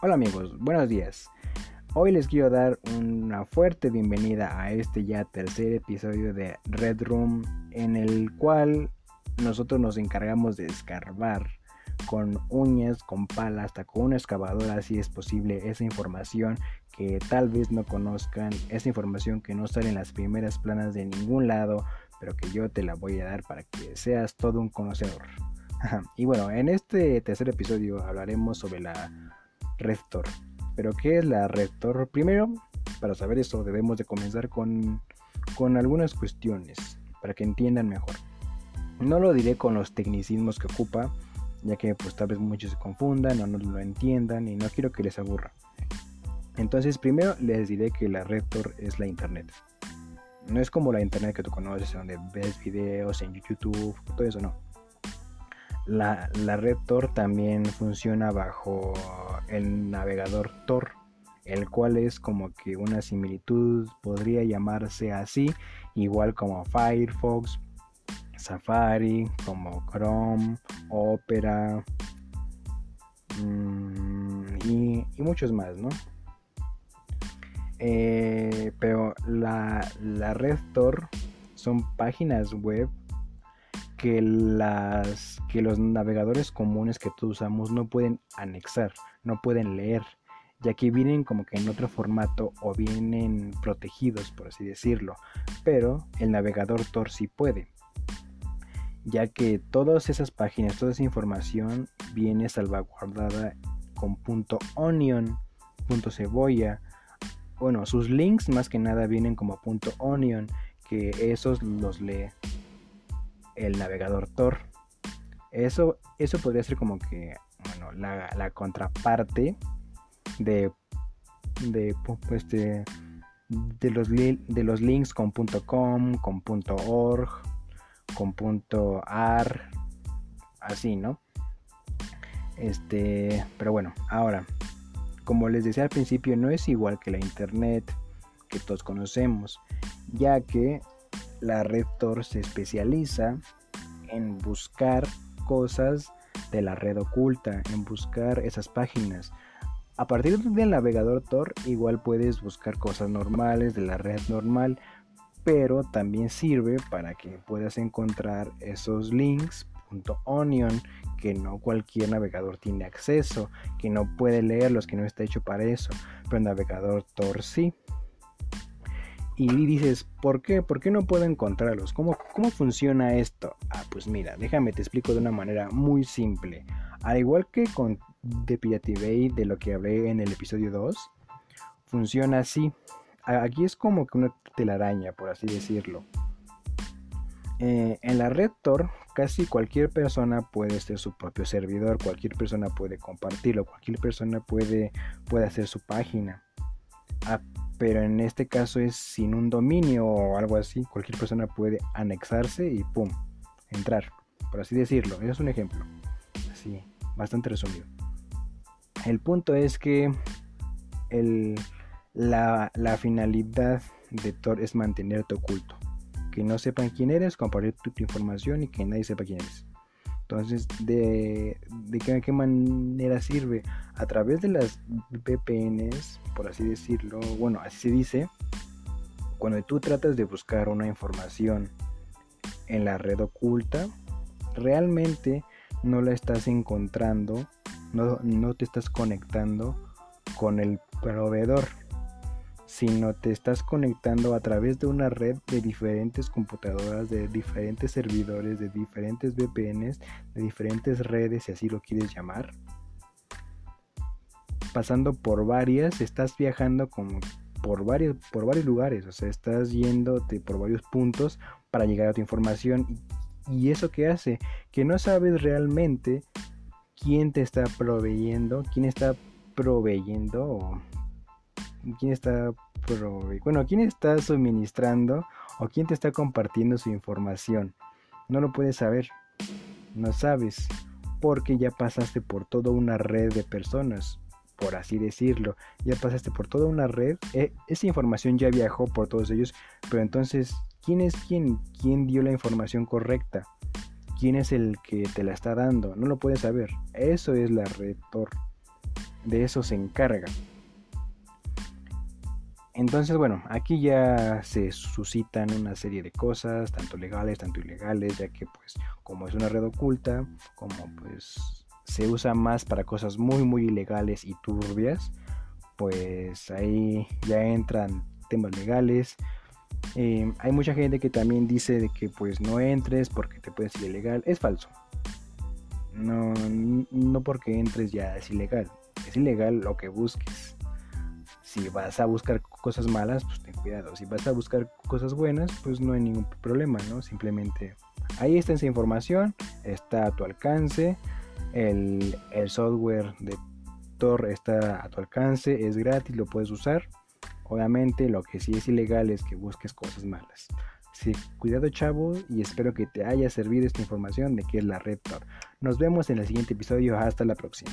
Hola amigos, buenos días. Hoy les quiero dar una fuerte bienvenida a este ya tercer episodio de Red Room en el cual nosotros nos encargamos de escarbar con uñas, con pala, hasta con una excavadora si es posible esa información que tal vez no conozcan, esa información que no sale en las primeras planas de ningún lado, pero que yo te la voy a dar para que seas todo un conocedor. y bueno, en este tercer episodio hablaremos sobre la Rector. Pero ¿qué es la Rector? Primero, para saber eso debemos de comenzar con, con algunas cuestiones para que entiendan mejor. No lo diré con los tecnicismos que ocupa, ya que pues tal vez muchos se confundan o no lo entiendan y no quiero que les aburra. Entonces primero les diré que la Rector es la internet. No es como la internet que tú conoces, donde ves videos en YouTube, todo eso no. La, la red Tor también funciona bajo el navegador Tor, el cual es como que una similitud, podría llamarse así, igual como Firefox, Safari, como Chrome, Opera mm, y, muchos más, ¿no? Eh, pero la, la red Tor son páginas web que, las, que los navegadores comunes que todos usamos no pueden anexar, no pueden leer, ya que vienen como que en otro formato o vienen protegidos, por así decirlo, pero el navegador Tor sí puede, ya que todas esas páginas, toda esa información viene salvaguardada con punto .onion, punto .cebolla, bueno, sus links más que nada vienen como punto .onion, que esos los lee el navegador Tor. Eso, eso podría ser como que bueno, la, contraparte de, de, pues de, los, de los links con .com, con .org, con .ar, así, ¿no? Este, pero bueno, ahora, como les decía al principio, no es igual que la internet que todos conocemos, ya que la red Tor se especializa en buscar cosas de la red oculta, en buscar esas páginas. A partir del navegador Tor igual puedes buscar cosas normales de la red normal, pero también sirve para que puedas encontrar esos links .onion que no cualquier navegador tiene acceso, que no puede leerlos, que no está hecho para eso, pero el navegador Tor sí y dices, ¿por qué? ¿Por qué no puedo encontrarlos? ¿Cómo, ¿Cómo funciona esto? Ah, pues mira, déjame te explico de una manera muy simple. Al igual que con The Bay de lo que hablé en el episodio 2, funciona así. Aquí es como que una telaraña, por así decirlo. Eh, en la red Tor, casi cualquier persona puede ser su propio servidor, cualquier persona puede compartirlo, cualquier persona puede, puede hacer su página. Pero en este caso es sin un dominio o algo así. Cualquier persona puede anexarse y pum, entrar, por así decirlo. Es un ejemplo, así, bastante resumido. El punto es que la, la, finalidad de Tor es mantenerte oculto. Que no sepan quién eres, compartir tu información y que nadie sepa quién eres. Entonces, ¿de, qué, manera sirve? A través de las VPNs, por así decirlo, bueno, así se dice, cuando tú tratas de buscar una información en la red oculta, realmente no la estás encontrando, no, no te estás conectando con el proveedor sino te estás conectando a través de una red de diferentes computadoras, de diferentes servidores, de diferentes VPNs, de diferentes redes, si así lo quieres llamar. Pasando por varias, estás viajando por varios, por varios lugares, o sea, estás yéndote por varios puntos para llegar a tu información. ¿Y eso qué hace? Que no sabes realmente quién te está proveyendo, quién está proveyendo quién está bueno, quién está suministrando o quién te está compartiendo su información. No lo puedes saber. No sabes porque ya pasaste por toda una red de personas, por así decirlo. Ya pasaste por toda una red. Eh, esa información ya viajó por todos ellos, pero entonces, ¿quién es quién? ¿Quién dio la información correcta? ¿Quién es el que te la está dando? No lo puedes saber. Eso es la red Tor. de eso se encarga. Entonces, bueno, aquí ya se suscitan una serie de cosas, tanto legales, tanto ilegales, ya que pues como es una red oculta, como pues se usa más para cosas muy muy ilegales y turbias, pues ahí ya entran temas legales. Eh, hay mucha gente que también dice de que pues no entres porque te puedes ir ilegal. Es falso. No, no porque entres ya es ilegal. Es ilegal lo que busques. Si vas a buscar cosas malas, pues ten cuidado. Si vas a buscar cosas buenas, pues no hay ningún problema, ¿no? Simplemente ahí está esa información, está a tu alcance. El, el software de Tor está a tu alcance, es gratis, lo puedes usar. Obviamente lo que sí es ilegal es que busques cosas malas. Sí, cuidado chavo y espero que te haya servido esta información de qué es la red Tor. Nos vemos en el siguiente episodio, hasta la próxima.